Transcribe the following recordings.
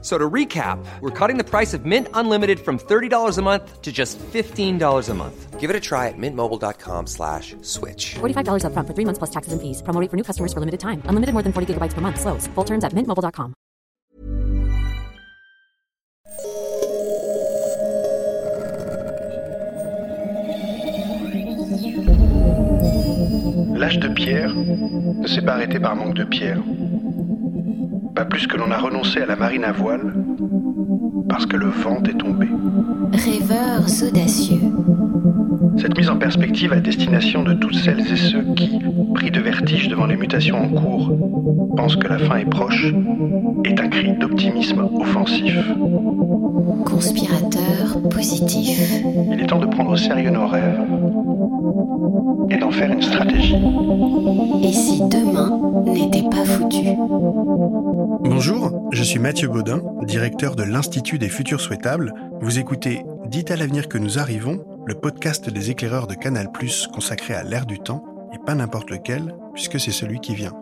So to recap, we're cutting the price of Mint Unlimited from $30 a month to just $15 a month. Give it a try at mintmobile.com slash switch. $45 upfront for three months plus taxes and fees. Promo rate for new customers for limited time. Unlimited more than 40 gigabytes per month. Slows. Full terms at mintmobile.com. L'âge de pierre ne s'est pas arrêté par manque de pierre. Pas plus que l'on a renoncé à la marine à voile parce que le vent est tombé. Rêveurs audacieux. Cette mise en perspective à destination de toutes celles et ceux qui, pris de vertige devant les mutations en cours, pensent que la fin est proche, est un cri d'optimisme offensif. Conspirateur positif. Il est temps de prendre au sérieux nos rêves et d'en faire une stratégie. Et si demain n'était pas foutu? Bonjour, je suis Mathieu Baudin, directeur de l'Institut des futurs souhaitables. Vous écoutez Dites à l'avenir que nous arrivons, le podcast des éclaireurs de Canal+, consacré à l'ère du temps, et pas n'importe lequel, puisque c'est celui qui vient.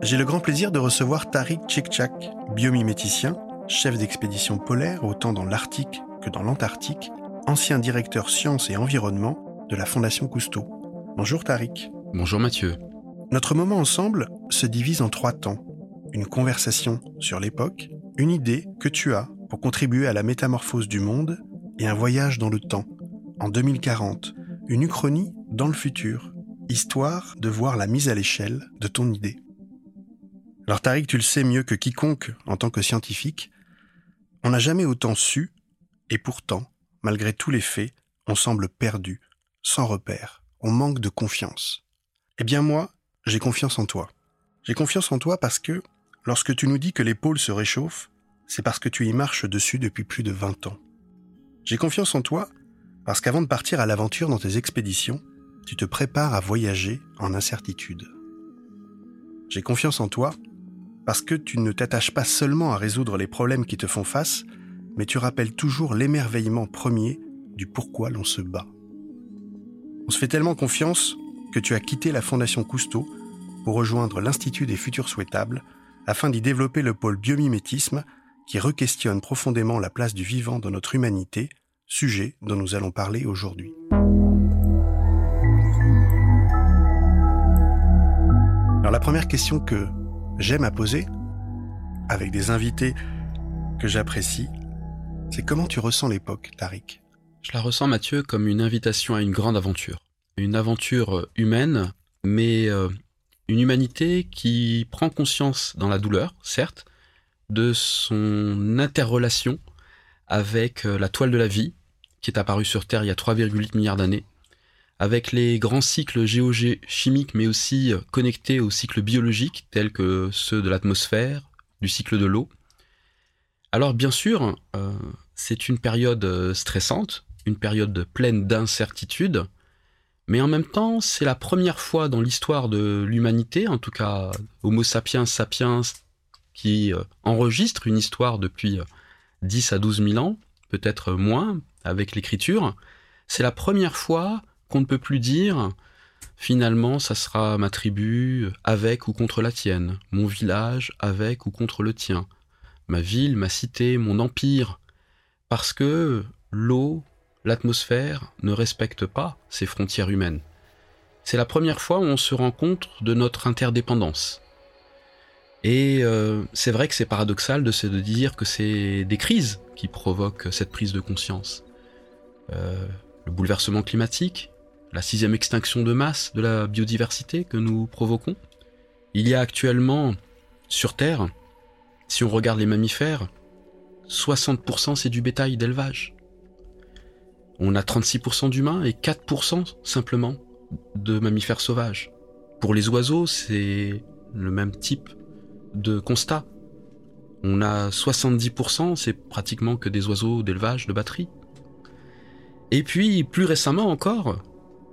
J'ai le grand plaisir de recevoir Tariq Tchekchak, biomiméticien, chef d'expédition polaire autant dans l'Arctique que dans l'Antarctique, ancien directeur sciences et environnement de la Fondation Cousteau. Bonjour Tariq. Bonjour Mathieu. Notre moment ensemble se divise en trois temps. Une conversation sur l'époque, une idée que tu as pour contribuer à la métamorphose du monde et un voyage dans le temps, en 2040, une uchronie dans le futur, histoire de voir la mise à l'échelle de ton idée. Alors Tariq, tu le sais mieux que quiconque en tant que scientifique, on n'a jamais autant su, et pourtant, malgré tous les faits, on semble perdu, sans repère, on manque de confiance. Eh bien moi, j'ai confiance en toi. J'ai confiance en toi parce que, lorsque tu nous dis que les pôles se réchauffent, c'est parce que tu y marches dessus depuis plus de 20 ans. J'ai confiance en toi parce qu'avant de partir à l'aventure dans tes expéditions, tu te prépares à voyager en incertitude. J'ai confiance en toi parce que tu ne t'attaches pas seulement à résoudre les problèmes qui te font face, mais tu rappelles toujours l'émerveillement premier du pourquoi l'on se bat. On se fait tellement confiance que tu as quitté la Fondation Cousteau pour rejoindre l'Institut des futurs souhaitables afin d'y développer le pôle biomimétisme qui requestionne profondément la place du vivant dans notre humanité, sujet dont nous allons parler aujourd'hui. Alors la première question que j'aime à poser, avec des invités que j'apprécie, c'est comment tu ressens l'époque, Tariq? Je la ressens, Mathieu, comme une invitation à une grande aventure. Une aventure humaine, mais euh, une humanité qui prend conscience dans la douleur, certes, de son interrelation avec euh, la toile de la vie, qui est apparue sur Terre il y a 3,8 milliards d'années, avec les grands cycles géochimiques, mais aussi euh, connectés aux cycles biologiques, tels que ceux de l'atmosphère, du cycle de l'eau. Alors bien sûr, euh, c'est une période stressante, une période pleine d'incertitudes, mais en même temps, c'est la première fois dans l'histoire de l'humanité, en tout cas Homo sapiens sapiens, qui enregistre une histoire depuis 10 euh, à 12 000 ans, peut-être moins, avec l'écriture, c'est la première fois qu'on ne peut plus dire finalement ça sera ma tribu avec ou contre la tienne, mon village avec ou contre le tien, ma ville, ma cité, mon empire, parce que l'eau, l'atmosphère ne respectent pas ces frontières humaines. C'est la première fois où on se rend compte de notre interdépendance. Et euh, c'est vrai que c'est paradoxal de dire que c'est des crises qui provoquent cette prise de conscience. Euh, le bouleversement climatique, la sixième extinction de masse de la biodiversité que nous provoquons. Il y a actuellement sur Terre, si on regarde les mammifères, 60% c'est du bétail d'élevage. On a 36% d'humains et 4% simplement de mammifères sauvages. Pour les oiseaux, c'est le même type de constat. On a 70%, c'est pratiquement que des oiseaux d'élevage, de batterie. Et puis, plus récemment encore,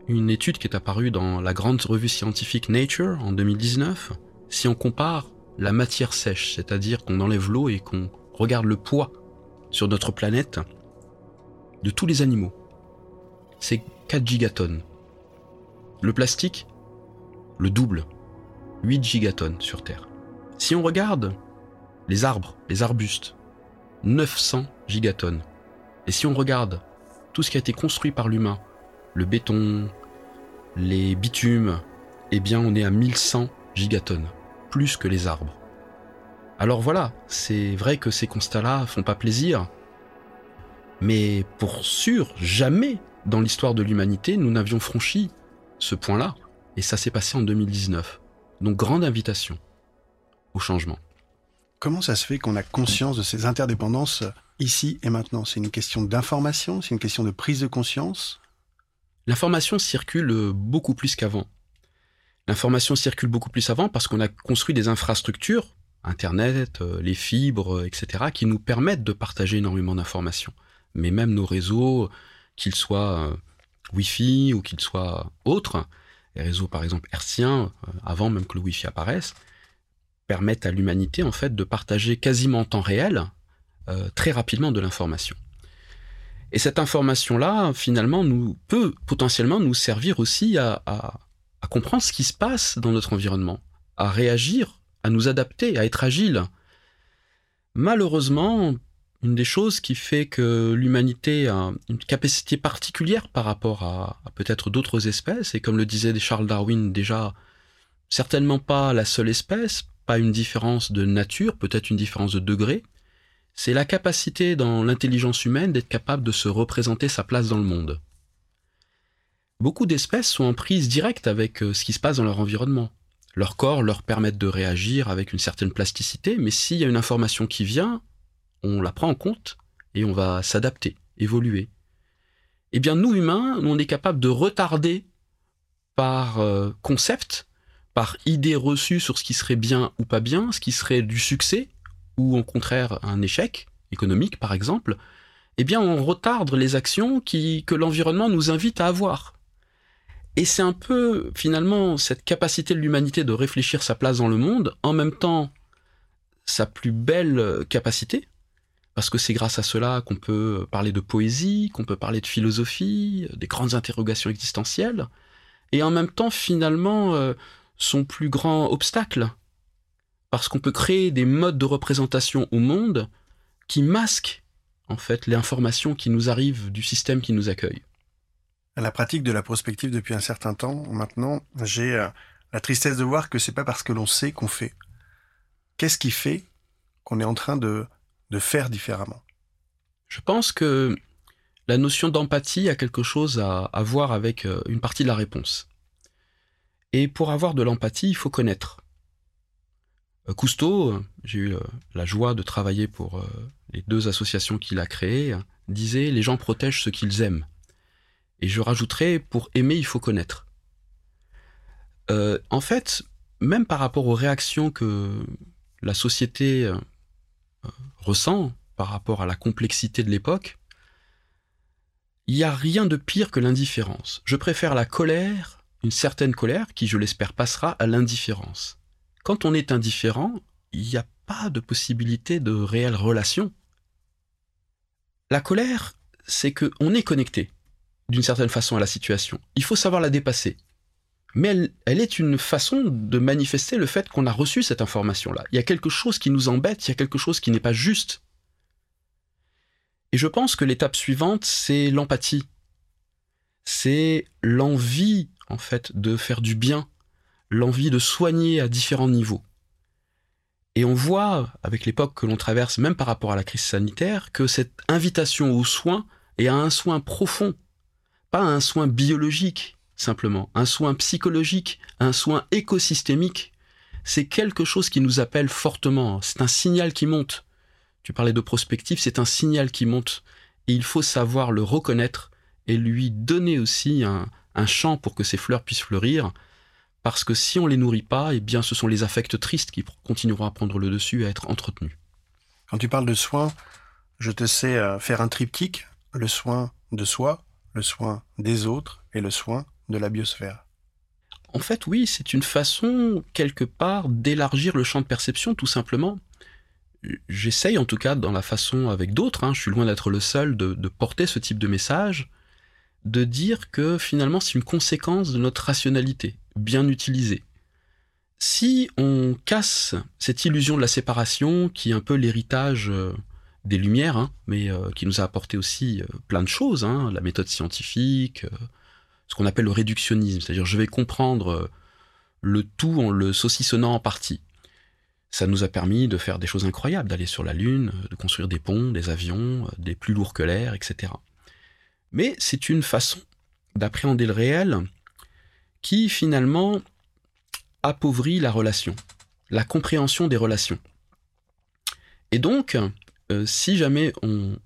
une étude qui est apparue dans la grande revue scientifique Nature en 2019, si on compare la matière sèche, c'est-à-dire qu'on enlève l'eau et qu'on regarde le poids sur notre planète de tous les animaux, c'est 4 gigatonnes. Le plastique, le double, 8 gigatonnes sur Terre. Si on regarde les arbres, les arbustes, 900 gigatonnes. Et si on regarde tout ce qui a été construit par l'humain, le béton, les bitumes, eh bien on est à 1100 gigatonnes, plus que les arbres. Alors voilà, c'est vrai que ces constats-là font pas plaisir, mais pour sûr, jamais dans l'histoire de l'humanité nous n'avions franchi ce point-là, et ça s'est passé en 2019. Donc grande invitation au changement. Comment ça se fait qu'on a conscience de ces interdépendances ici et maintenant? C'est une question d'information, c'est une question de prise de conscience? L'information circule beaucoup plus qu'avant. L'information circule beaucoup plus avant parce qu'on a construit des infrastructures, Internet, euh, les fibres, etc., qui nous permettent de partager énormément d'informations. Mais même nos réseaux, qu'ils soient euh, Wi-Fi ou qu'ils soient autres, les réseaux par exemple hertziens, euh, avant même que le Wi-Fi apparaisse, permettent à l'humanité en fait de partager quasiment en temps réel, très rapidement de l'information. Et cette information-là, finalement, nous peut potentiellement nous servir aussi à, à comprendre ce qui se passe dans notre environnement, à réagir, à nous adapter, à être agile. Malheureusement, une des choses qui fait que l'humanité a une capacité particulière par rapport à, peut-être d'autres espèces, et comme le disait Charles Darwin déjà, certainement pas la seule espèce, une différence de nature, peut-être une différence de degré, c'est la capacité dans l'intelligence humaine d'être capable de se représenter sa place dans le monde beaucoup d'espèces sont en prise directe avec euh, ce qui se passe dans leur environnement. Leur corps leur permet de réagir avec une certaine plasticité, mais s'il y a une information qui vient, on la prend en compte et on va s'adapter, évoluer. Eh bien, nous humains, on est capable de retarder par euh, concept, par idée reçue sur ce qui serait bien ou pas bien, ce qui serait du succès ou au contraire un échec économique par exemple, eh bien on retarde les actions qui, que l'environnement nous invite à avoir. Et c'est un peu finalement cette capacité de l'humanité de réfléchir sa place dans le monde, en même temps sa plus belle capacité, parce que c'est grâce à cela qu'on peut parler de poésie, qu'on peut parler de philosophie, des grandes interrogations existentielles, et en même temps finalement euh, son plus grand obstacle, parce qu'on peut créer des modes de représentation au monde qui masquent en fait les informations qui nous arrivent du système qui nous accueille. À la pratique de la prospective depuis un certain temps, maintenant, j'ai euh, la tristesse de voir que c'est pas parce que l'on sait qu'on fait. Qu'est-ce qui fait qu'on est en train de, de faire différemment? Je pense que la notion d'empathie a quelque chose à, à voir avec euh, une partie de la réponse. Et pour avoir de l'empathie, il faut connaître. Euh, Cousteau, j'ai eu la joie de travailler pour les deux associations qu'il a créées, disait les gens protègent ce qu'ils aiment. Et je rajouterais, pour aimer, il faut connaître. Euh, en fait, même par rapport aux réactions que la société euh, ressent par rapport à la complexité de l'époque, il n'y a rien de pire que l'indifférence. Je préfère la colère, une certaine colère, qui je l'espère passera, à l'indifférence. Quand on est indifférent, il n'y a pas de possibilité de réelle relation. La colère, c'est que on est connecté d'une certaine façon à la situation. Il faut savoir la dépasser. Mais elle, est une façon de manifester le fait qu'on a reçu cette information-là. Il y a quelque chose qui nous embête, il y a quelque chose qui n'est pas juste. Et je pense que l'étape suivante, c'est l'empathie. C'est l'envie, en fait, de faire du bien, l'envie de soigner à différents niveaux. Et on voit, avec l'époque que l'on traverse, même par rapport à la crise sanitaire, que cette invitation au soin et à un soin profond pas un soin biologique simplement, un soin psychologique, un soin écosystémique. C'est quelque chose qui nous appelle fortement, c'est un signal qui monte. Tu parlais de prospective, c'est un signal qui monte. Et il faut savoir le reconnaître et lui donner aussi un, un champ pour que ces fleurs puissent fleurir. Parce que si on les nourrit pas, eh bien, ce sont les affects tristes qui continueront à prendre le dessus, à être entretenus. Quand tu parles de soin, je te sais euh, faire un triptyque, le soin de soi, le soin des autres et le soin de la biosphère. En fait, oui, c'est une façon, quelque part, d'élargir le champ de perception, tout simplement. J'essaye, en tout cas, dans la façon avec d'autres, hein, je suis loin d'être le seul, de, de porter ce type de message, de dire que finalement c'est une conséquence de notre rationalité, bien utilisée. Si on casse cette illusion de la séparation, qui est un peu l'héritage euh, des Lumières, hein, mais euh, qui nous a apporté aussi euh, plein de choses, hein, la méthode scientifique, ce qu'on appelle le réductionnisme, c'est-à-dire je vais comprendre le tout en le saucissonnant en partie. Ça nous a permis de faire des choses incroyables, d'aller sur la Lune, de construire des ponts, des avions, des plus lourds que l'air, etc. Mais c'est une façon d'appréhender le réel qui finalement appauvrit la relation, la compréhension des relations. Et donc, euh, si jamais on,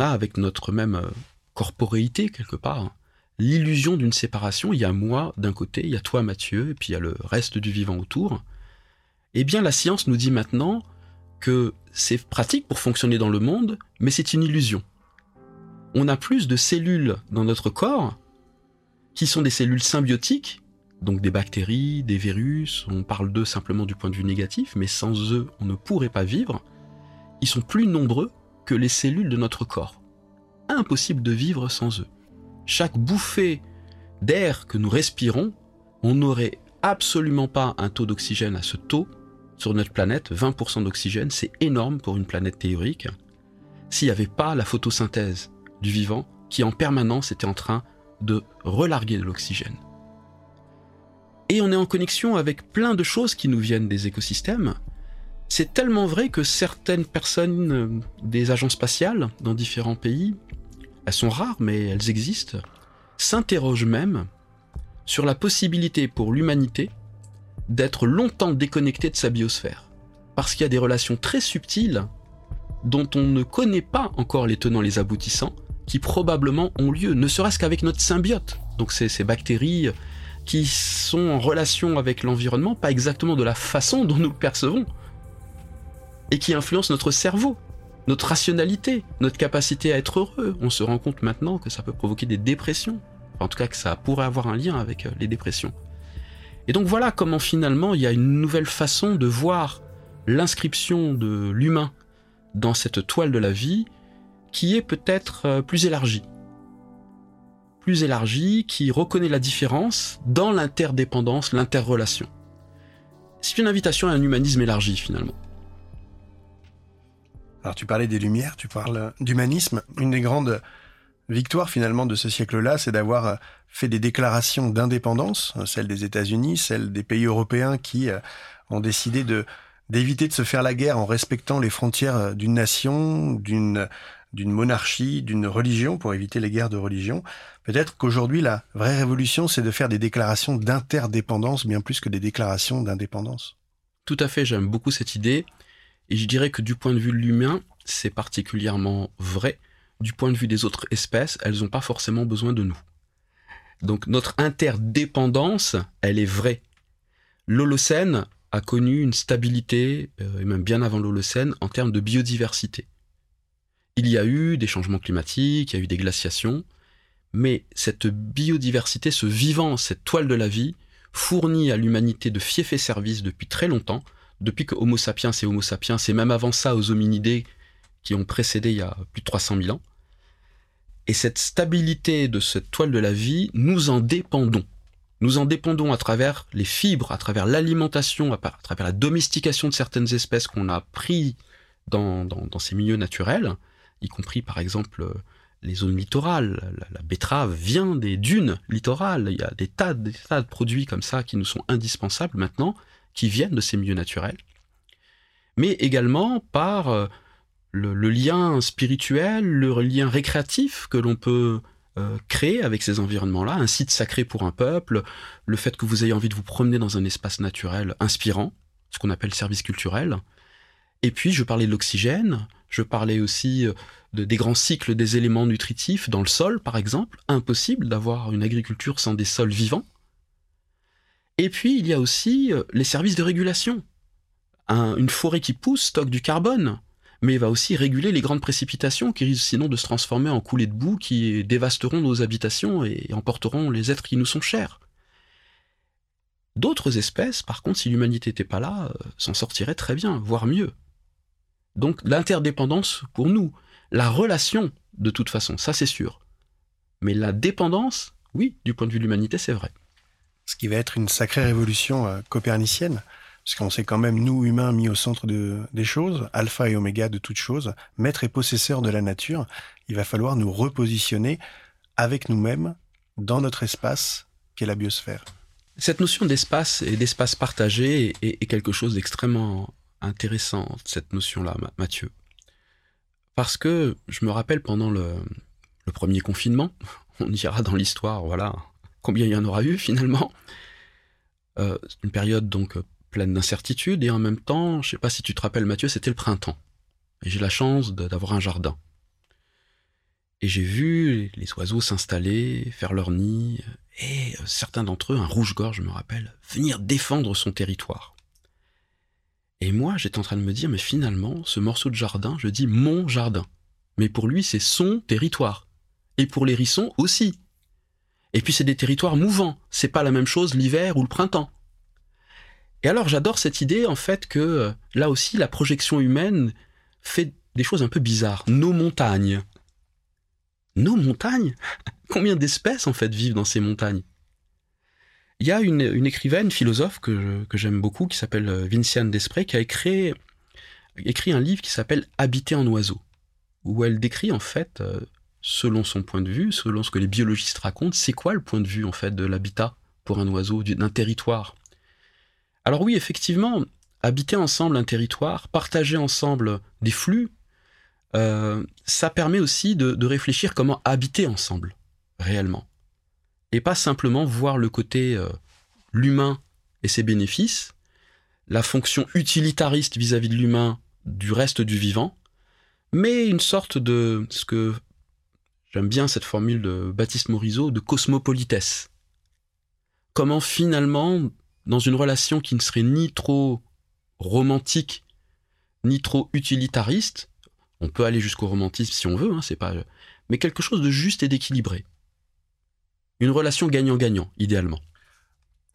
a avec notre même euh, corporéité quelque part l'illusion d'une séparation, il y a moi d'un côté, il y a toi Mathieu, et puis il y a le reste du vivant autour, eh bien la science nous dit maintenant que c'est pratique pour fonctionner dans le monde, mais c'est une illusion on a plus de cellules dans notre corps qui sont des cellules symbiotiques, donc des bactéries, des virus, on parle d'eux simplement du point de vue négatif, mais sans eux, on ne pourrait pas vivre. Ils sont plus nombreux que les cellules de notre corps. Impossible de vivre sans eux. Chaque bouffée d'air que nous respirons, on n'aurait absolument pas un taux d'oxygène à ce taux sur notre planète, 20% d'oxygène, c'est énorme pour une planète théorique, s'il n'y avait pas la photosynthèse du vivant qui en permanence était en train de relarguer de l'oxygène. Et on est en connexion avec plein de choses qui nous viennent des écosystèmes. C'est tellement vrai que certaines personnes euh, des agences spatiales dans différents pays, elles sont rares mais elles existent, s'interrogent même sur la possibilité pour l'humanité d'être longtemps déconnectée de sa biosphère. Parce qu'il y a des relations très subtiles dont on ne connaît pas encore les tenants les aboutissants, qui probablement ont lieu, ne serait-ce qu'avec notre symbiote. Donc c'est ces bactéries qui sont en relation avec l'environnement, pas exactement de la façon dont nous le percevons, et qui influencent notre cerveau, notre rationalité, notre capacité à être heureux. On se rend compte maintenant que ça peut provoquer des dépressions, en tout cas que ça pourrait avoir un lien avec euh, les dépressions. Et donc voilà comment finalement il y a une nouvelle façon de voir l'inscription de l'humain dans cette toile de la vie qui est peut-être euh, plus élargi. Plus élargi, qui reconnaît la différence dans l'interdépendance, l'interrelation. C'est une invitation à un humanisme élargi finalement. Alors tu parlais des Lumières, tu parles d'humanisme. Une des grandes victoires finalement de ce siècle-là, c'est d'avoir euh, fait des déclarations d'indépendance, euh, celles des États-Unis, celles des pays européens qui ont décidé de d'éviter de se faire la guerre en respectant les frontières d'une nation, d'une d'une monarchie, d'une religion, pour éviter les guerres de religion. Peut-être qu'aujourd'hui, la vraie révolution, c'est de faire des déclarations d'interdépendance, bien plus que des déclarations d'indépendance. Tout à fait, j'aime beaucoup cette idée. Et je dirais que du point de vue de l'humain, c'est particulièrement vrai. Du point de vue des autres espèces, elles n'ont pas forcément besoin de nous. Donc notre interdépendance, elle est vraie. L'Holocène a connu une stabilité, euh, et même bien avant l'Holocène, en termes de biodiversité. Il y a eu des changements climatiques, il y a eu des glaciations, mais cette biodiversité, ce vivant, cette toile de la vie, fournit à l'humanité de fiefs et services depuis très longtemps, depuis que Homo sapiens et Homo sapiens, et même avant ça aux hominidés qui ont précédé il y a plus de 300 000 ans. Et cette stabilité de cette toile de la vie, nous en dépendons. Nous en dépendons à travers les fibres, à travers l'alimentation, à, travers la domestication de certaines espèces qu'on a pris dans ces milieux naturels, y compris par exemple euh, les zones littorales. La, betterave vient des dunes littorales. Il y a des tas, des de produits comme ça qui nous sont indispensables maintenant, qui viennent de ces milieux naturels. Mais également par euh, le, lien spirituel, le lien récréatif que l'on peut euh, créer avec ces environnements-là, un site sacré pour un peuple, le fait que vous ayez envie de vous promener dans un espace naturel inspirant, ce qu'on appelle service culturel. Et puis, je parlais de l'oxygène, je parlais aussi euh, de, des grands cycles des éléments nutritifs dans le sol, par exemple. Impossible d'avoir une agriculture sans des sols vivants. Et puis, il y a aussi euh, les services de régulation. une forêt qui pousse stocke du carbone, mais va aussi réguler les grandes précipitations qui risquent sinon de se transformer en coulées de boue qui dévasteront nos habitations et emporteront les êtres qui nous sont chers. D'autres espèces, par contre, si l'humanité n'était pas là, euh, s'en sortiraient très bien, voire mieux. Donc l'interdépendance pour nous, la relation de toute façon, ça c'est sûr. Mais la dépendance, oui, du point de vue de l'humanité, c'est vrai. Ce qui va être une sacrée révolution euh, copernicienne, parce qu'on sait quand même, nous, humains, mis au centre de- des choses, alpha et oméga de toutes choses, maître et possesseur de la nature, il va falloir nous repositionner avec nous-mêmes dans notre espace qu'est la biosphère. Cette notion d'espace et d'espace partagé est, est quelque chose d'extrêmement intéressant, cette notion-là, Ma- Mathieu. Parce que je me rappelle pendant le, premier confinement, on dira dans l'histoire, voilà, combien il y en aura eu finalement. Euh, une période donc pleine d'incertitudes et en même temps, je sais pas si tu te rappelles Mathieu, c'était le printemps. Et j'ai la chance d'avoir un jardin. Et j'ai vu les oiseaux s'installer, faire leur nid, et euh, certains d'entre eux, un rouge-gorge, je me rappelle, venir défendre son territoire. Et moi, j'étais en train de me dire, mais finalement, ce morceau de jardin, je dis mon jardin. Mais pour lui, c'est son territoire. Et pour les hérissons aussi. Et puis c'est des territoires mouvants. C'est pas la même chose l'hiver ou le printemps. Et alors j'adore cette idée, en fait, que euh, là aussi, la projection humaine fait des choses un peu bizarres. Nos montagnes. Nos montagnes? Combien d'espèces, en fait, vivent dans ces montagnes? Il y a une, une écrivaine, philosophe, que, j'aime beaucoup, qui s'appelle euh, Vinciane Desprez, qui a écrit, un livre qui s'appelle Habiter en oiseau, où elle décrit, en fait, euh, selon son point de vue, selon ce que les biologistes racontent, c'est quoi le point de vue, en fait, de l'habitat pour un oiseau, du- d'un territoire? Alors oui, effectivement, habiter ensemble un territoire, partager ensemble des flux, euh, ça permet aussi de réfléchir comment habiter ensemble, réellement. Et pas simplement voir le côté euh, l'humain et ses bénéfices, la fonction utilitariste vis-à-vis de l'humain du reste du vivant, mais une sorte de ce que j'aime bien cette formule de Baptiste Morisot de cosmopolitesse. Comment finalement, dans une relation qui ne serait ni trop romantique, ni trop utilitariste, on peut aller jusqu'au romantisme si on veut, hein, c'est pas, mais quelque chose de juste et d'équilibré. Une relation gagnant-gagnant, idéalement.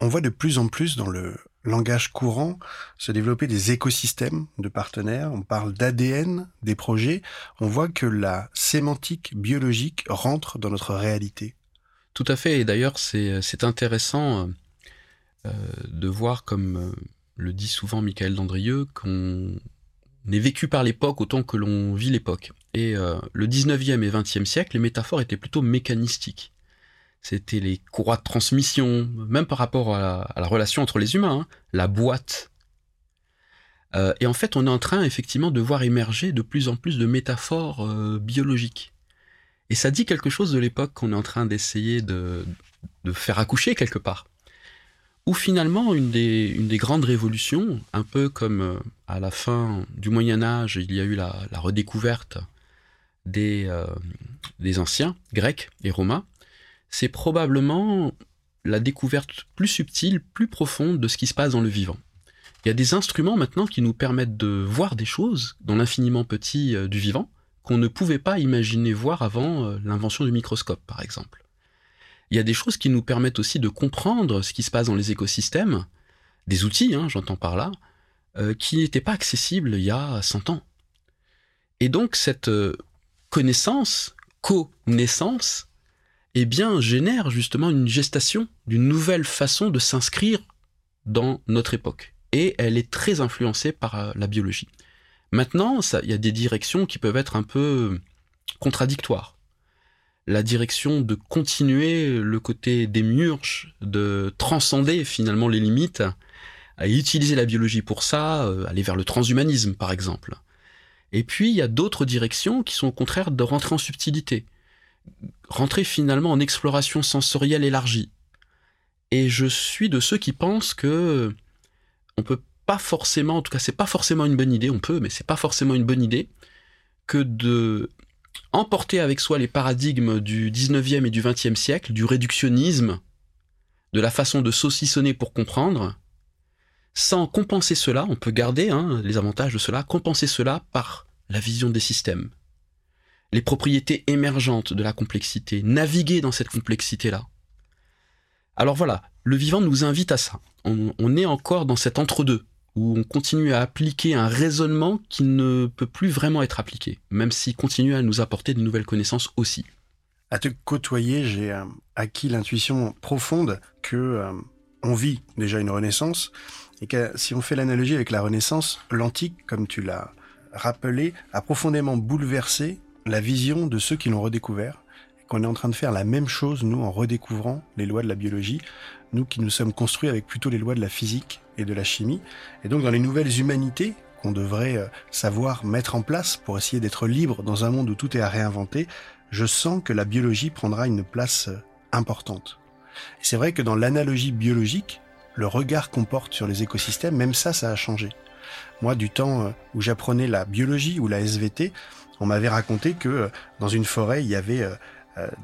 On voit de plus en plus dans le langage courant se développer des écosystèmes de partenaires. On parle d'ADN des projets. On voit que la sémantique biologique rentre dans notre réalité. Tout à fait, et d'ailleurs c'est c'est intéressant euh, de voir, comme euh, le dit souvent Michael Dandrieux, qu'on est vécu par l'époque autant que l'on vit l'époque. Et euh, le 19e et 20e siècle, les métaphores étaient plutôt mécanistiques. C'était les courroies de transmission, même par rapport à la, relation entre les humains, hein, la boîte. Euh, et en fait, on est en train effectivement de voir émerger de plus en plus de métaphores euh, biologiques. Et ça dit quelque chose de l'époque qu'on est en train d'essayer de, faire accoucher quelque part. Où finalement, une des, grandes révolutions, un peu comme euh, à la fin du Moyen Âge, il y a eu la, redécouverte des anciens, grecs et romains, c'est probablement la découverte plus subtile, plus profonde de ce qui se passe dans le vivant. Il y a des instruments maintenant qui nous permettent de voir des choses dans l'infiniment petit euh, du vivant qu'on ne pouvait pas imaginer voir avant euh, l'invention du microscope, par exemple. Il y a des choses qui nous permettent aussi de comprendre ce qui se passe dans les écosystèmes, des outils, hein, j'entends par là, euh, qui n'étaient pas accessibles il y a 100 ans. Et donc cette connaissance, connaissance, eh bien, génère justement une gestation d'une nouvelle façon de s'inscrire dans notre époque. Et elle est très influencée par euh, la biologie. Maintenant, il y a des directions qui peuvent être un peu contradictoires. La direction de continuer le côté des murges, de transcender finalement les limites, à utiliser la biologie pour ça, euh, aller vers le transhumanisme par exemple. Et puis il y a d'autres directions qui sont au contraire de rentrer en subtilité, rentrer finalement en exploration sensorielle élargie. Et je suis de ceux qui pensent que on peut pas forcément, en tout cas c'est pas forcément une bonne idée, on peut, mais c'est pas forcément une bonne idée que de emporter avec soi les paradigmes du 19e et du 20e siècle, du réductionnisme, de la façon de saucissonner pour comprendre, sans compenser cela, on peut garder hein, les avantages de cela, compenser cela par la vision des systèmes, les propriétés émergentes de la complexité, naviguer dans cette complexité-là. Alors voilà, le vivant nous invite à ça. On, est encore dans cet entre-deux, où on continue à appliquer un raisonnement qui ne peut plus vraiment être appliqué, même s'il continue à nous apporter de nouvelles connaissances aussi. À te côtoyer, j'ai euh, acquis l'intuition profonde que euh, on vit déjà une renaissance et que si on fait l'analogie avec la renaissance, l'antique, comme tu l'as rappelé, a profondément bouleversé la vision de ceux qui l'ont redécouvert qu'on est en train de faire la même chose nous en redécouvrant les lois de la biologie, nous qui nous sommes construits avec plutôt les lois de la physique et de la chimie et donc dans les nouvelles humanités qu'on devrait euh, savoir mettre en place pour essayer d'être libre dans un monde où tout est à réinventer, je sens que la biologie prendra une place euh, importante. C'est vrai que dans l'analogie biologique, le regard qu'on porte sur les écosystèmes, même ça, ça a changé. Moi, du temps euh, où j'apprenais la biologie ou la SVT, on m'avait raconté que euh, dans une forêt, il y avait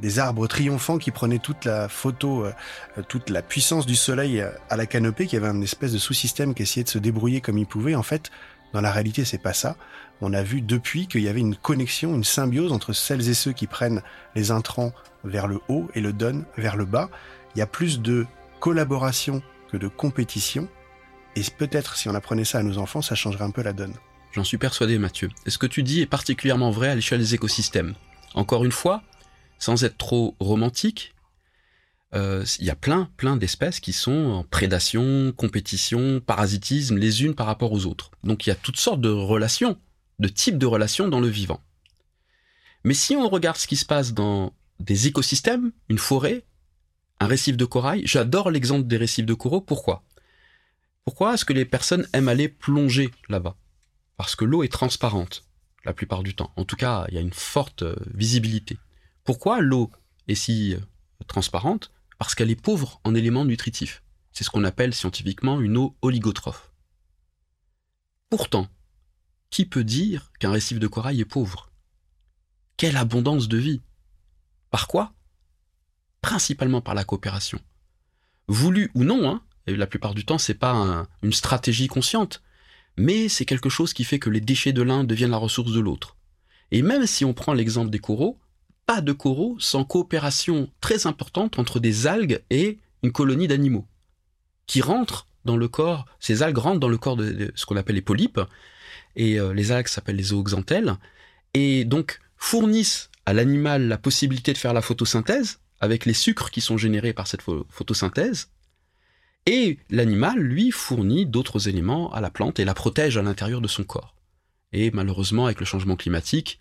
des arbres triomphants qui prenaient toute la photo, toute la puissance du soleil à la canopée, qui avait un espèce de sous-système qui essayait de se débrouiller comme il pouvait. En fait, dans la réalité, c'est pas ça. On a vu depuis qu'il y avait une connexion, une symbiose entre celles et ceux qui prennent les intrants vers le haut et le donnent vers le bas. Il y a plus de collaboration que de compétition. Et peut-être si on apprenait ça à nos enfants, ça changerait un peu la donne. J'en suis persuadé, Mathieu. Et ce que tu dis est particulièrement vrai à l'échelle des écosystèmes. Encore une fois, sans être trop romantique, euh, il y a plein, plein d'espèces qui sont en prédation, compétition, parasitisme les unes par rapport aux autres. Donc il y a toutes sortes de relations, de types de relations dans le vivant. Mais si on regarde ce qui se passe dans des écosystèmes, une forêt, un récif de corail, j'adore l'exemple des récifs de coraux. Pourquoi? Pourquoi est-ce que les personnes aiment aller plonger là-bas? Parce que l'eau est transparente, la plupart du temps. En tout cas, il y a une forte euh, visibilité. Pourquoi l'eau est si euh, transparente? Parce qu'elle est pauvre en éléments nutritifs. C'est ce qu'on appelle scientifiquement une eau oligotrophe. Pourtant, qui peut dire qu'un récif de corail est pauvre? Quelle abondance de vie Par quoi? Principalement par la coopération. Voulu ou non, hein, la plupart du temps c'est pas une stratégie consciente, mais c'est quelque chose qui fait que les déchets de l'un deviennent la ressource de l'autre. Et même si on prend l'exemple des coraux, pas de coraux sans coopération très importante entre des algues et une colonie d'animaux qui rentrent dans le corps, ces algues rentrent dans le corps de, ce qu'on appelle les polypes, et euh, les algues s'appellent les zooxanthelles, et donc fournissent à l'animal la possibilité de faire la photosynthèse avec les sucres qui sont générés par cette photosynthèse, et l'animal, lui, fournit d'autres éléments à la plante et la protège à l'intérieur de son corps. Et malheureusement, avec le changement climatique,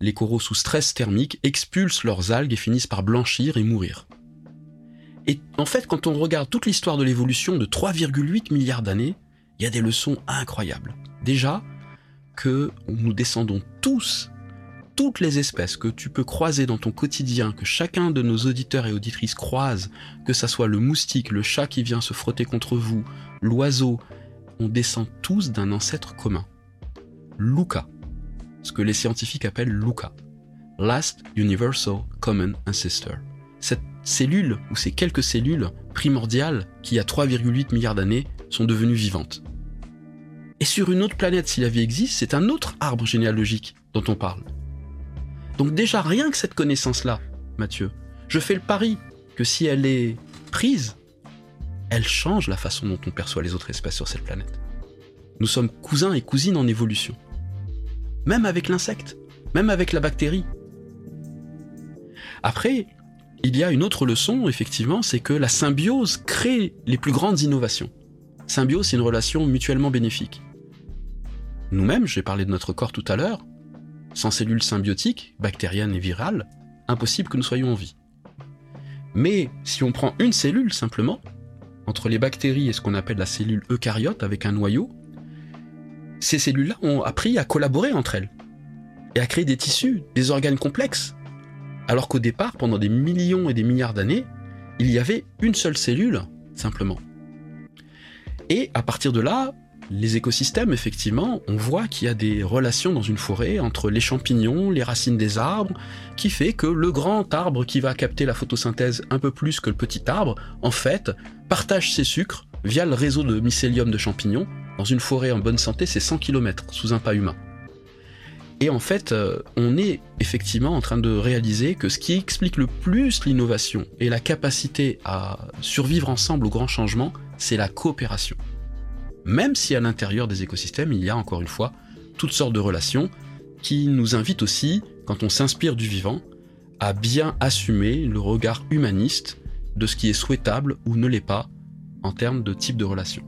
les coraux sous stress thermique expulsent leurs algues et finissent par blanchir et mourir. Et en fait, quand on regarde toute l'histoire de l'évolution de 3,8 milliards d'années, il y a des leçons incroyables. Déjà, que nous descendons tous, toutes les espèces que tu peux croiser dans ton quotidien, que chacun de nos auditeurs et auditrices croise, que ça soit le moustique, le chat qui vient se frotter contre vous, l'oiseau, on descend tous d'un ancêtre commun. Luca ce que les scientifiques appellent LUCA, Last Universal Common Ancestor. Cette cellule, ou ces quelques cellules primordiales qui, à 3,8 milliards d'années, sont devenues vivantes. Et sur une autre planète, si la vie existe, c'est un autre arbre généalogique dont on parle. Donc déjà, rien que cette connaissance-là, Mathieu, je fais le pari que si elle est prise, elle change la façon dont on perçoit les autres espèces sur cette planète. Nous sommes cousins et cousines en évolution même avec l'insecte, même avec la bactérie. Après, il y a une autre leçon, effectivement, c'est que la symbiose crée les plus grandes innovations. Symbiose, c'est une relation mutuellement bénéfique. Nous-mêmes, j'ai parlé de notre corps tout à l'heure, sans cellules symbiotiques, bactériennes et virales, impossible que nous soyons en vie. Mais si on prend une cellule simplement, entre les bactéries et ce qu'on appelle la cellule eucaryote avec un noyau, ces cellules-là ont appris à collaborer entre elles et à créer des tissus, des organes complexes. Alors qu'au départ, pendant des millions et des milliards d'années, il y avait une seule cellule, simplement. Et à partir de là, les écosystèmes, effectivement, on voit qu'il y a des relations dans une forêt entre les champignons, les racines des arbres, qui fait que le grand arbre qui va capter la photosynthèse un peu plus que le petit arbre, en fait, partage ses sucres via le réseau de mycélium de champignons dans une forêt en bonne santé, c'est 100 km sous un pas humain. Et en fait, euh, on est effectivement en train de réaliser que ce qui explique le plus l'innovation et la capacité à survivre ensemble au grand changement, c'est la coopération. Même si à l'intérieur des écosystèmes, il y a encore une fois toutes sortes de relations qui nous invitent aussi, quand on s'inspire du vivant, à bien assumer le regard humaniste de ce qui est souhaitable ou ne l'est pas en termes de type de relation.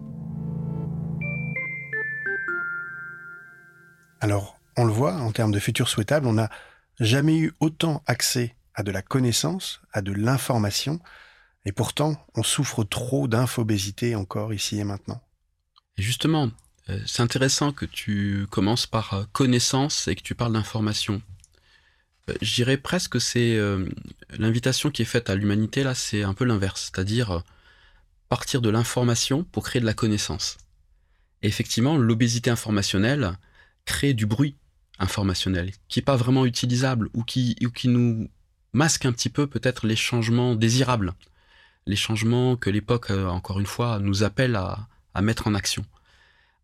Alors, on le voit, en termes de futur souhaitable, on n'a jamais eu autant accès à de la connaissance, à de l'information, et pourtant, on souffre trop d'infobésité encore ici et maintenant. Justement, euh, c'est intéressant que tu commences par euh, connaissance et que tu parles d'information. Euh, je presque que c'est l'invitation qui est faite à l'humanité, là, c'est un peu l'inverse, c'est-à-dire partir de l'information pour créer de la connaissance. Effectivement, l'obésité informationnelle crée du bruit informationnel qui n'est pas vraiment utilisable ou qui, ou qui nous masque un petit peu peut-être les changements désirables, les changements que l'époque, encore une fois, nous appelle à, à mettre en action.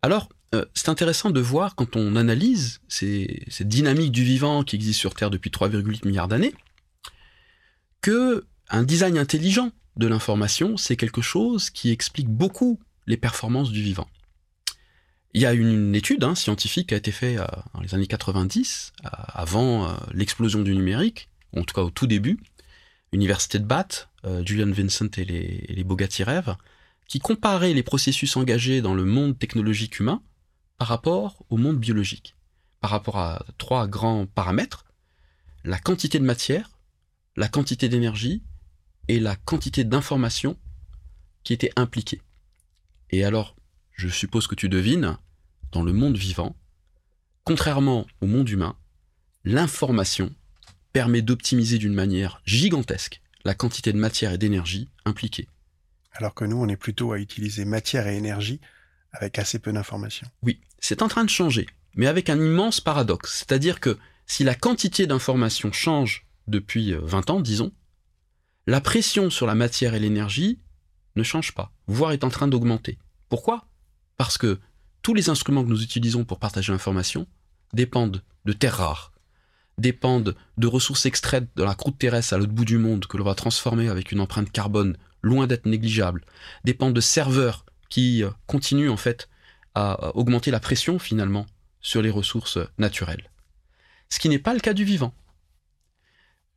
Alors, euh, c'est intéressant de voir quand on analyse ces, cette dynamique du vivant qui existe sur Terre depuis 3,8 milliards d'années, que un design intelligent de l'information, c'est quelque chose qui explique beaucoup les performances du vivant. Il y a une, étude hein, scientifique qui a été faite euh, dans les années 90, euh, avant l'explosion du numérique, en tout cas au tout début, Université de Bath, Julian Vincent et les, et les Bogati rêves, qui comparait les processus engagés dans le monde technologique humain par rapport au monde biologique, par rapport à trois grands paramètres, la quantité de matière, la quantité d'énergie et la quantité d'informations qui étaient impliquées. Et alors, je suppose que tu devines, dans le monde vivant, contrairement au monde humain, l'information permet d'optimiser d'une manière gigantesque la quantité de matière et d'énergie impliquées alors que nous, on est plutôt à utiliser matière et énergie avec assez peu d'informations. Oui, c'est en train de changer, mais avec un immense paradoxe. C'est-à-dire que si la quantité d'informations change depuis 20 euh, ans, disons, la pression sur la matière et l'énergie ne change pas, voire est en train d'augmenter. Pourquoi? Parce que tous les instruments que nous utilisons pour partager l'information dépendent de terres rares, dépendent de ressources extraites de la croûte terrestre à l'autre bout du monde que l'on va transformer avec une empreinte carbone loin d'être négligeable, dépendent de serveurs qui euh, continuent en fait à augmenter la pression finalement sur les ressources naturelles. Ce qui n'est pas le cas du vivant.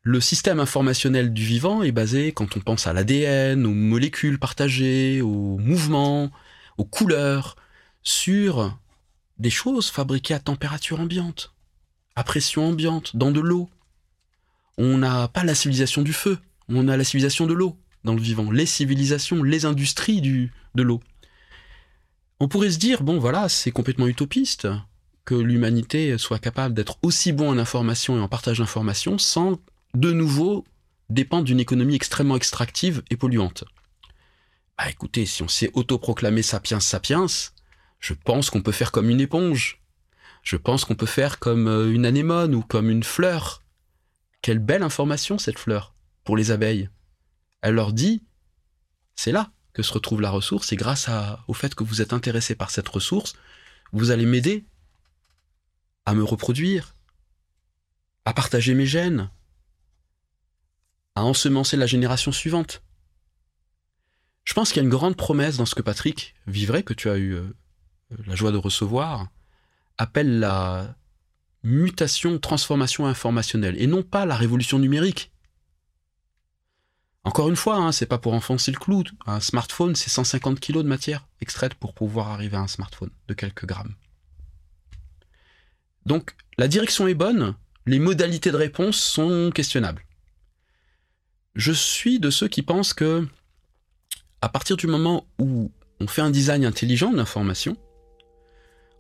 Le système informationnel du vivant est basé, quand on pense à l'ADN, aux molécules partagées, aux mouvements, aux couleurs, sur des choses fabriquées à température ambiante, à pression ambiante, dans de l'eau. On n'a pas la civilisation du feu, on a la civilisation de l'eau dans le vivant, les civilisations, les industries du, de l'eau. On pourrait se dire, bon voilà, c'est complètement utopiste que l'humanité soit capable d'être aussi bon en information et en partage d'informations sans de nouveau dépendre d'une économie extrêmement extractive et polluante. Bah écoutez, si on s'est autoproclamé sapiens sapiens, je pense qu'on peut faire comme une éponge. Je pense qu'on peut faire comme euh, une anémone ou comme une fleur. Quelle belle information cette fleur pour les abeilles. Elle leur dit, c'est là que se retrouve la ressource, et grâce au fait que vous êtes intéressé par cette ressource, vous allez m'aider à me reproduire, à partager mes gènes, à ensemencer la génération suivante. Je pense qu'il y a une grande promesse dans ce que Patrick vivrait, que tu as eu euh, la joie de recevoir, appelle la mutation, transformation informationnelle, et non pas la révolution numérique. Encore une fois, hein, c'est pas pour enfoncer le clou. Un smartphone, c'est 150 kg de matière extraite pour pouvoir arriver à un smartphone de quelques grammes. Donc, la direction est bonne, les modalités de réponse sont questionnables. Je suis de ceux qui pensent que, à partir du moment où on fait un design intelligent de l'information,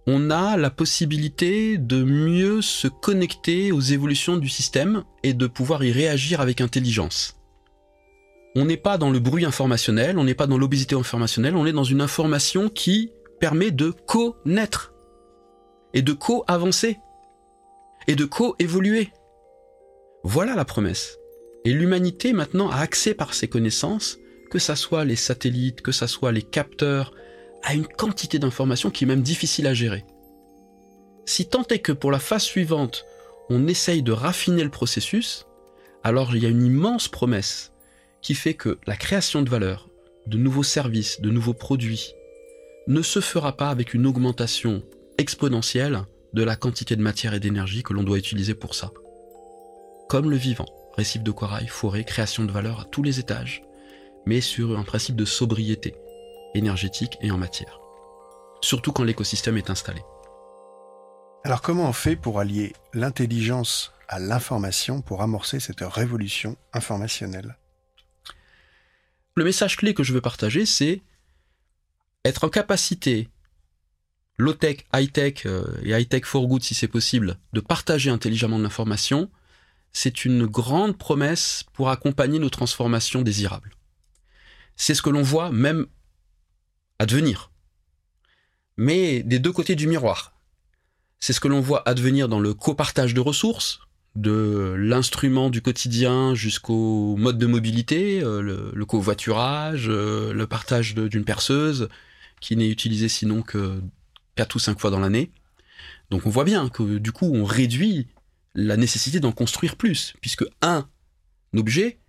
on a la possibilité de mieux se connecter aux évolutions du système et de pouvoir y réagir avec intelligence on n'est pas dans le bruit informationnel, on n'est pas dans l'obésité informationnelle, on est dans une information qui permet de co-naître et de co-avancer et de co-évoluer. Voilà la promesse. Et l'humanité maintenant a accès par ses connaissances, que ça soit les satellites, que ça soit les capteurs, à une quantité d'informations qui est même difficile à gérer. Si tant est que pour la phase suivante, on essaye de raffiner le processus, alors il y a une immense promesse qui fait que la création de valeur, de nouveaux services, de nouveaux produits, ne se fera pas avec une augmentation exponentielle de la quantité de matière et d'énergie que l'on doit utiliser pour ça. Comme le vivant, récif de corail, forêt, création de valeur à tous les étages, mais sur un principe de sobriété énergétique et en matière. Surtout quand l'écosystème est installé. Alors comment on fait pour allier l'intelligence à l'information pour amorcer cette révolution informationnelle? Le message clé que je veux partager, c'est être en capacité, low-tech, high-tech euh, et high-tech for good si c'est possible, de partager intelligemment de l'information, c'est une grande promesse pour accompagner nos transformations désirables. C'est ce que l'on voit même advenir. Mais des deux côtés du miroir. C'est ce que l'on voit advenir dans le copartage de ressources, de l'instrument du quotidien jusqu'au mode de mobilité, euh, le, covoiturage, euh, le partage d'une perceuse, qui n'est utilisé sinon que 4 ou 5 fois dans l'année. Donc on voit bien que du coup on réduit la nécessité d'en construire plus, puisque un objet,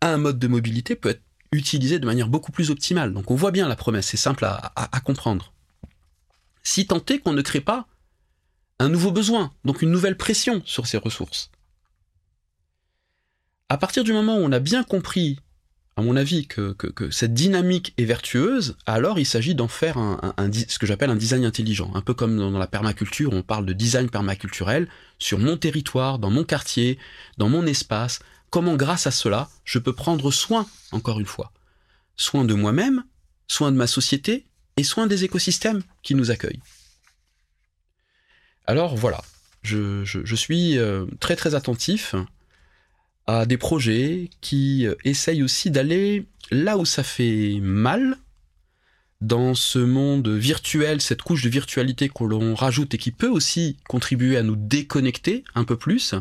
un mode de mobilité peut être utilisé de manière beaucoup plus optimale. Donc on voit bien la promesse, c'est simple à, à comprendre. Si tant est qu'on ne crée pas un nouveau besoin, donc une nouvelle pression sur ces ressources. À partir du moment où on a bien compris à mon avis, que, cette dynamique est vertueuse, alors il s'agit d'en faire un, ce que j'appelle un design intelligent. Un peu comme dans la permaculture, on parle de design permaculturel sur mon territoire, dans mon quartier, dans mon espace. Comment, grâce à cela, je peux prendre soin, encore une fois, soin de moi-même, soin de ma société et soin des écosystèmes qui nous accueillent. Alors voilà, je, suis euh, très très attentif à des projets qui euh, essayent aussi d'aller là où ça fait mal, dans ce monde virtuel, cette couche de virtualité que l'on rajoute et qui peut aussi contribuer à nous déconnecter un peu plus,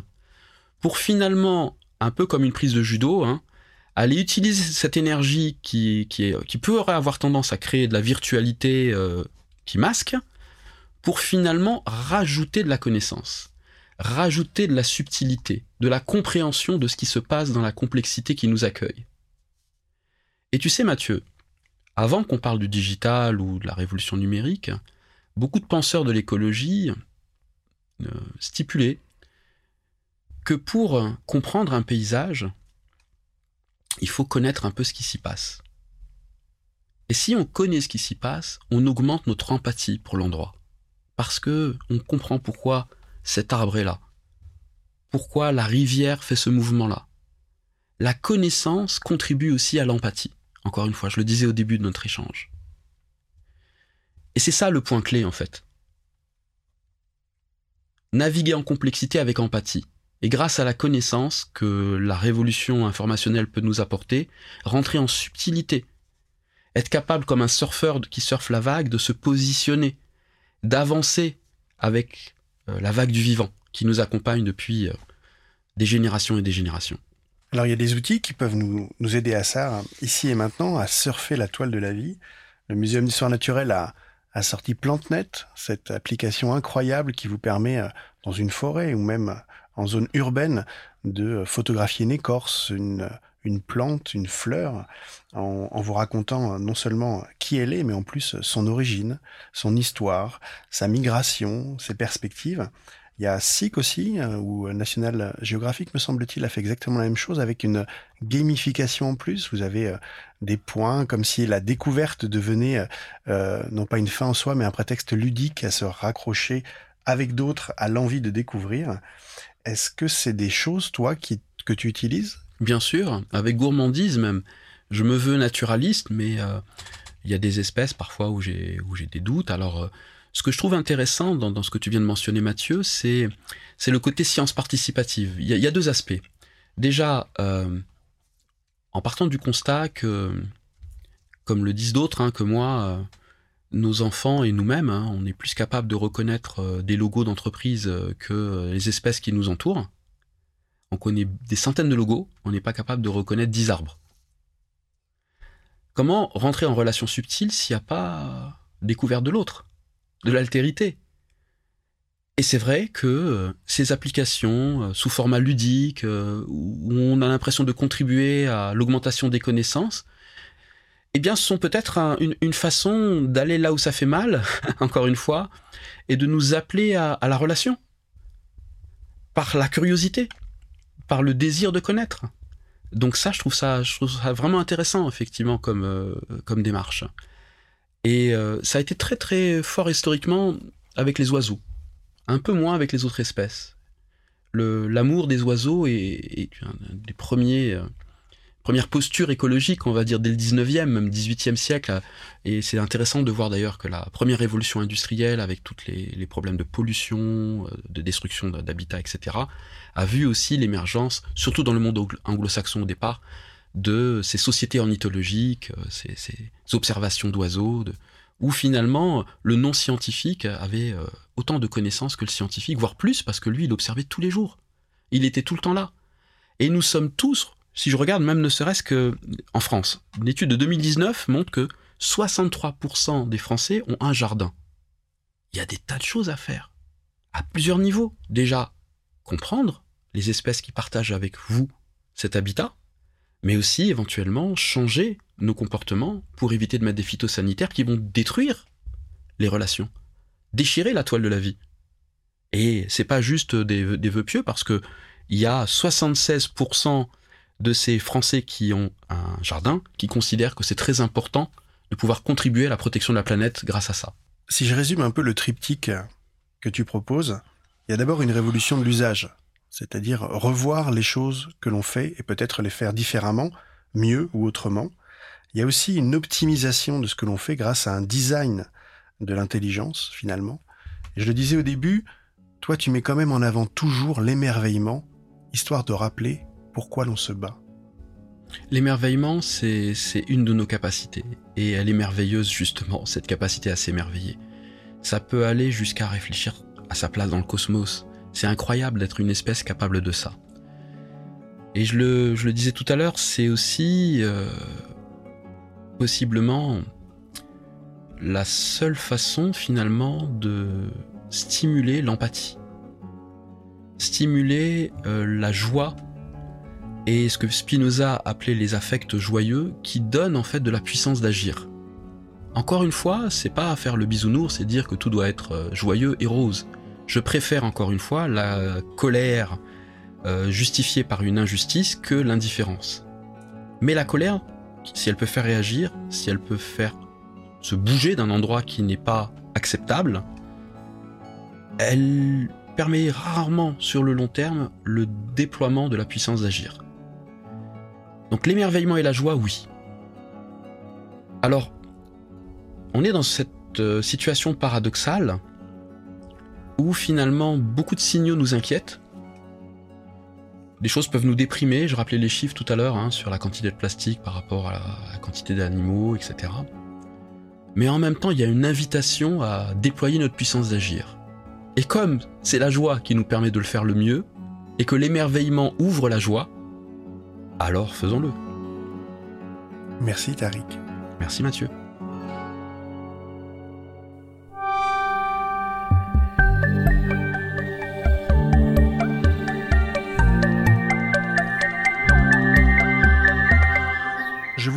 pour finalement, un peu comme une prise de judo, hein, aller utiliser cette énergie qui, pourrait avoir tendance à créer de la virtualité euh, qui masque, pour finalement rajouter de la connaissance rajouter de la subtilité, de la compréhension de ce qui se passe dans la complexité qui nous accueille. Et tu sais Mathieu, avant qu'on parle du digital ou de la révolution numérique, beaucoup de penseurs de l'écologie euh, stipulaient que pour comprendre un paysage, il faut connaître un peu ce qui s'y passe. Et si on connaît ce qui s'y passe, on augmente notre empathie pour l'endroit. Parce que on comprend pourquoi cet arbre est là Pourquoi la rivière fait ce mouvement-là La connaissance contribue aussi à l'empathie. Encore une fois, je le disais au début de notre échange. Et c'est ça le point clé en fait. Naviguer en complexité avec empathie. Et grâce à la connaissance que la révolution informationnelle peut nous apporter, rentrer en subtilité. Être capable, comme un surfeur qui surfe la vague, de se positionner, d'avancer avec euh, la vague du vivant qui nous accompagne depuis euh, des générations et des générations. Alors il y a des outils qui peuvent nous, nous aider à ça, ici et maintenant, à surfer la toile de la vie. Le Muséum d'histoire naturelle a, a sorti PlanteNet, cette application incroyable qui vous permet, euh, dans une forêt ou même en zone urbaine, de photographier une écorce, une, une plante, une fleur, en, vous racontant non seulement qui elle est, mais en plus son origine, son histoire, sa migration, ses perspectives. Il y a SIC aussi, euh, ou National Geographic, me semble-t-il, a fait exactement la même chose avec une gamification en plus. Vous avez euh, des points comme si la découverte devenait euh, non pas une fin en soi, mais un prétexte ludique à se raccrocher avec d'autres à l'envie de découvrir. Est-ce que c'est des choses, toi, que tu utilises? Bien sûr, avec gourmandise même. Je me veux naturaliste, mais euh, il y a des espèces parfois où j'ai des doutes. Alors, euh, ce que je trouve intéressant dans, ce que tu viens de mentionner, Mathieu, c'est le côté science participative. Il y a, deux aspects. Déjà, euh, en partant du constat que, comme le disent d'autres hein, que moi, nos enfants et nous-mêmes, hein, on est plus capable de reconnaître des logos d'entreprise que les espèces qui nous entourent on connaît des centaines de logos, on n'est pas capable de reconnaître 10 arbres. Comment rentrer en relation subtile s'il n'y a pas découverte de l'autre, de l'altérité? Et c'est vrai que euh, ces applications euh, sous format ludique, euh, où on a l'impression de contribuer à l'augmentation des connaissances, eh bien, sont peut-être un- une, façon d'aller là où ça fait mal, encore une fois, et de nous appeler à la relation. Par la curiosité, par le désir de connaître. Donc ça, je trouve ça, je trouve ça vraiment intéressant, effectivement, comme, euh, comme démarche. Et euh, ça a été très très fort historiquement avec les oiseaux, un peu moins avec les autres espèces. L'amour des oiseaux est, est un des premiers, euh, premières postures écologiques, on va dire, dès le 19e, même 18e siècle. Et c'est intéressant de voir d'ailleurs que la première révolution industrielle, avec tous les, les problèmes de pollution, de destruction d'habitat, etc., a vu aussi l'émergence, surtout dans le monde anglo- anglo-saxon au départ, de ces sociétés ornithologiques, euh, ces, observations d'oiseaux, où finalement le non scientifique avait euh, autant de connaissances que le scientifique, voire plus, parce que lui, il observait tous les jours. Il était tout le temps là. Et nous sommes tous, si je regarde même ne serait-ce que en France, une étude de 2019 montre que 63% des Français ont un jardin. Il y a des tas de choses à faire, à plusieurs niveaux. Déjà, comprendre les espèces qui partagent avec vous cet habitat, mais aussi éventuellement changer nos comportements pour éviter de mettre des phytosanitaires qui vont détruire les relations, déchirer la toile de la vie. Et c'est pas juste des, des vœux pieux parce que il y a 76% de ces Français qui ont un jardin qui considèrent que c'est très important de pouvoir contribuer à la protection de la planète grâce à ça. Si je résume un peu le triptyque que tu proposes, il y a d'abord une révolution de l'usage, c'est-à-dire revoir les choses que l'on fait et peut-être les faire différemment, mieux ou autrement. Il y a aussi une optimisation de ce que l'on fait grâce à un design de l'intelligence, finalement. Et je le disais au début, toi tu mets quand même en avant toujours l'émerveillement, histoire de rappeler pourquoi l'on se bat. L'émerveillement, c'est c'est une de nos capacités. Et elle est merveilleuse, justement, cette capacité à s'émerveiller. Ça peut aller jusqu'à réfléchir à sa place dans le cosmos. C'est incroyable d'être une espèce capable de ça. Et je le, disais tout à l'heure, c'est aussi euh, possiblement la seule façon finalement de stimuler l'empathie. Stimuler euh, la joie et ce que Spinoza appelait les affects joyeux qui donnent en fait de la puissance d'agir. Encore une fois, c'est pas faire le bisounours et dire que tout doit être euh, joyeux et rose. Je préfère encore une fois la colère euh, justifiée par une injustice que l'indifférence. Mais la colère, si elle peut faire réagir, si elle peut faire se bouger d'un endroit qui n'est pas acceptable, elle permet rarement sur le long terme le déploiement de la puissance d'agir. Donc l'émerveillement et la joie, oui. Alors, on est dans cette euh, situation paradoxale où finalement beaucoup de signaux nous inquiètent. Les choses peuvent nous déprimer, je rappelais les chiffres tout à l'heure hein, sur la quantité de plastique par rapport à la, à la quantité d'animaux, etc. Mais en même temps, il y a une invitation à déployer notre puissance d'agir. Et comme c'est la joie qui nous permet de le faire le mieux, et que l'émerveillement ouvre la joie, alors faisons-le. Merci Tariq. Merci Mathieu.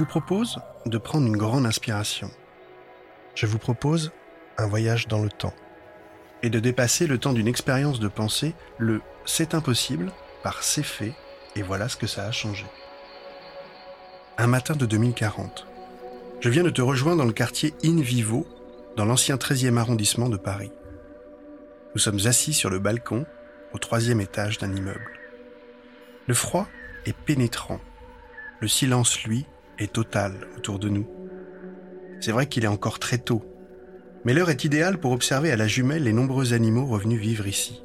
Propose de prendre une grande inspiration. Je vous propose un voyage dans le temps. Et de dépasser le temps d'une expérience de pensée, le c'est impossible par c'est fait, et voilà ce que ça a changé. Un matin de 2040. Je viens de te rejoindre dans le quartier In Vivo, dans l'ancien 13e arrondissement de Paris. Nous sommes assis sur le balcon, au troisième étage d'un immeuble. Le froid est pénétrant. Le silence, lui, est total autour de nous. C'est vrai qu'il est encore très tôt, mais l'heure est idéale pour observer à la jumelle les nombreux animaux revenus vivre ici.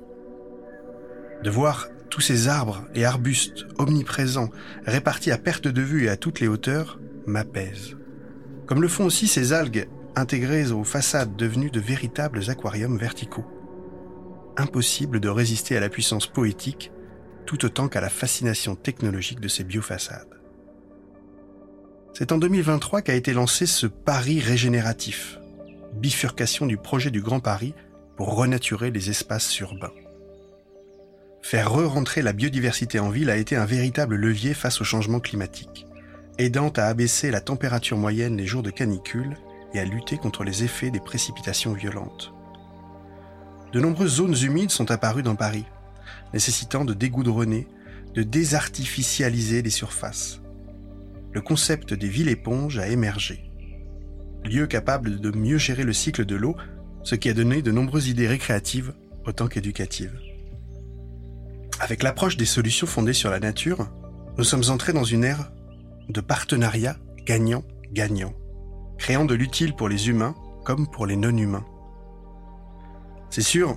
De voir tous ces arbres et arbustes omniprésents répartis à perte de vue et à toutes les hauteurs m'apaise. Comme le font aussi ces algues intégrées aux façades devenues de véritables aquariums verticaux. Impossible de résister à la puissance poétique tout autant qu'à la fascination technologique de ces biofaçades. C'est en 2023 qu'a été lancé ce Paris régénératif, bifurcation du projet du Grand Paris pour renaturer les espaces urbains. Faire re-rentrer la biodiversité en ville a été un véritable levier face au changement climatique, aidant à abaisser la température moyenne les jours de canicule et à lutter contre les effets des précipitations violentes. De nombreuses zones humides sont apparues dans Paris, nécessitant de dégoudronner, de désartificialiser les surfaces. Le concept des villes éponges a émergé. Lieu capable de mieux gérer le cycle de l'eau, ce qui a donné de nombreuses idées récréatives autant qu'éducatives. Avec l'approche des solutions fondées sur la nature, nous sommes entrés dans une ère de partenariat gagnant-gagnant, créant de l'utile pour les humains comme pour les non-humains. C'est sûr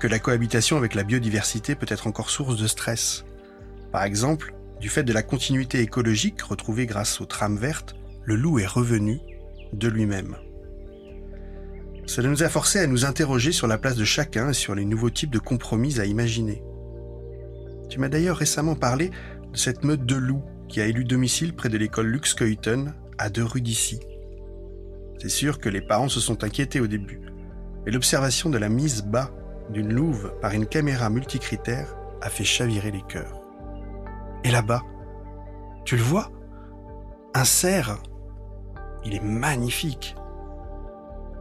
que la cohabitation avec la biodiversité peut être encore source de stress. Par exemple, du fait de la continuité écologique retrouvée grâce aux trames vertes, le loup est revenu de lui-même. Cela nous a forcé à nous interroger sur la place de chacun et sur les nouveaux types de compromis à imaginer. Tu m'as d'ailleurs récemment parlé de cette meute de loups qui a élu domicile près de l'école Luxkeuten, à deux rues d'ici. C'est sûr que les parents se sont inquiétés au début, et l'observation de la mise bas d'une louve par une caméra multicritère a fait chavirer les cœurs. Et là-bas, tu le vois Un cerf Il est magnifique.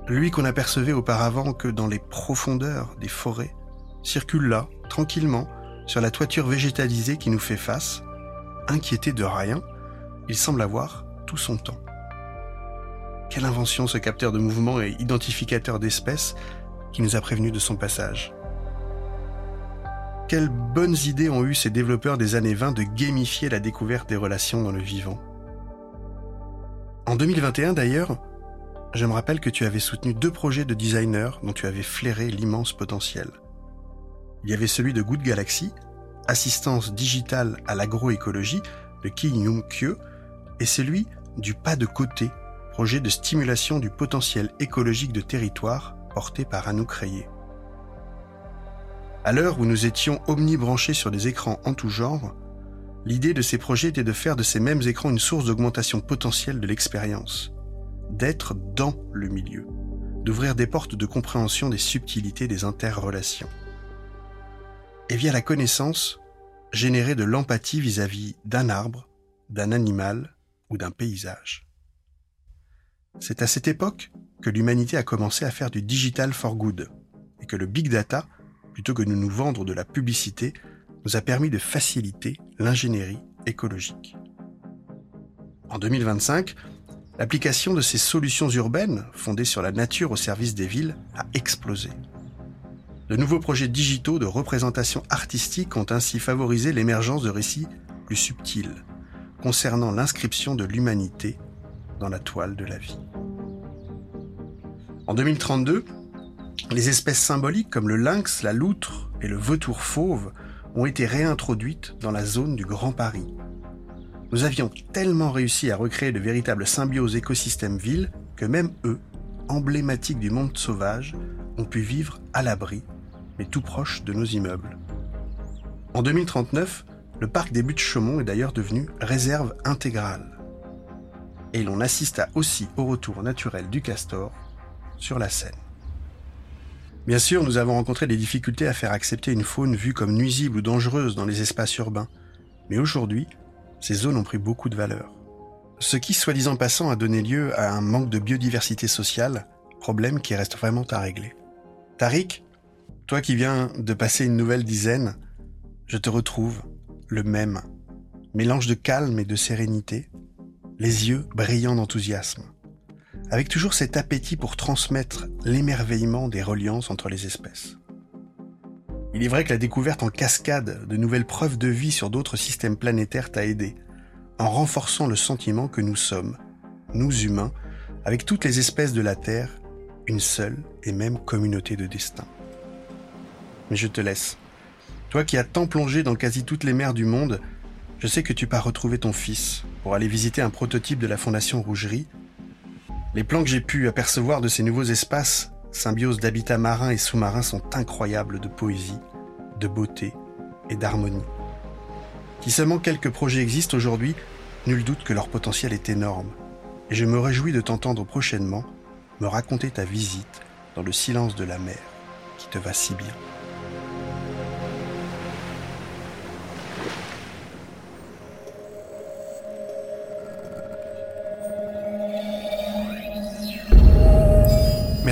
Lui qu'on apercevait auparavant que dans les profondeurs des forêts, circule là, tranquillement, sur la toiture végétalisée qui nous fait face, inquiété de rien, il semble avoir tout son temps. Quelle invention ce capteur de mouvement et identificateur d'espèces qui nous a prévenus de son passage. Quelles bonnes idées ont eu ces développeurs des années 20 de gamifier la découverte des relations dans le vivant? En 2021 d'ailleurs, je me rappelle que tu avais soutenu deux projets de designers dont tu avais flairé l'immense potentiel. Il y avait celui de Good Galaxy, assistance digitale à l'agroécologie de Ki Young Kyo, et celui du pas de côté, projet de stimulation du potentiel écologique de territoire porté par Anouk Rayé. À l'heure où nous étions omnibranchés sur des écrans en tout genre, l'idée de ces projets était de faire de ces mêmes écrans une source d'augmentation potentielle de l'expérience, d'être dans le milieu, d'ouvrir des portes de compréhension des subtilités des interrelations et via la connaissance, générer de l'empathie vis-à-vis d'un arbre, d'un animal ou d'un paysage. C'est à cette époque que l'humanité a commencé à faire du digital for good et que le big data, plutôt que de nous vendre de la publicité, nous a permis de faciliter l'ingénierie écologique. En 2025, l'application de ces solutions urbaines, fondées sur la nature au service des villes, a explosé. De nouveaux projets digitaux de représentation artistique ont ainsi favorisé l'émergence de récits plus subtils concernant l'inscription de l'humanité dans la toile de la vie. En 2032, les espèces symboliques comme le lynx, la loutre et le vautour fauve ont été réintroduites dans la zone du Grand Paris. Nous avions tellement réussi à recréer de véritables symbioses écosystèmes-villes que même eux, emblématiques du monde sauvage, ont pu vivre à l'abri mais tout proche de nos immeubles. En 2039, le parc des Buttes-Chaumont est d'ailleurs devenu réserve intégrale. Et l'on assista aussi au retour naturel du castor sur la Seine. Bien sûr, nous avons rencontré des difficultés à faire accepter une faune vue comme nuisible ou dangereuse dans les espaces urbains, mais aujourd'hui, ces zones ont pris beaucoup de valeur. Ce qui, soi-disant passant, a donné lieu à un manque de biodiversité sociale, problème qui reste vraiment à régler. Tariq, toi qui viens de passer une nouvelle dizaine, je te retrouve, le même. Mélange de calme et de sérénité, les yeux brillants d'enthousiasme, avec toujours cet appétit pour transmettre l'émerveillement des reliances entre les espèces. Il est vrai que la découverte en cascade de nouvelles preuves de vie sur d'autres systèmes planétaires t'a aidé, en renforçant le sentiment que nous sommes, nous humains, avec toutes les espèces de la Terre, une seule et même communauté de destin mais je te laisse. Toi qui as tant plongé dans quasi toutes les mers du monde, je sais que tu pars retrouver ton fils pour aller visiter un prototype de la Fondation Rougerie. Les plans que j'ai pu apercevoir de ces nouveaux espaces, symbiose d'habitats marins et sous-marins, sont incroyables de poésie, de beauté et d'harmonie. Si seulement quelques projets existent aujourd'hui, nul doute que leur potentiel est énorme. Et je me réjouis de t'entendre prochainement me raconter ta visite dans le silence de la mer. qui te va si bien.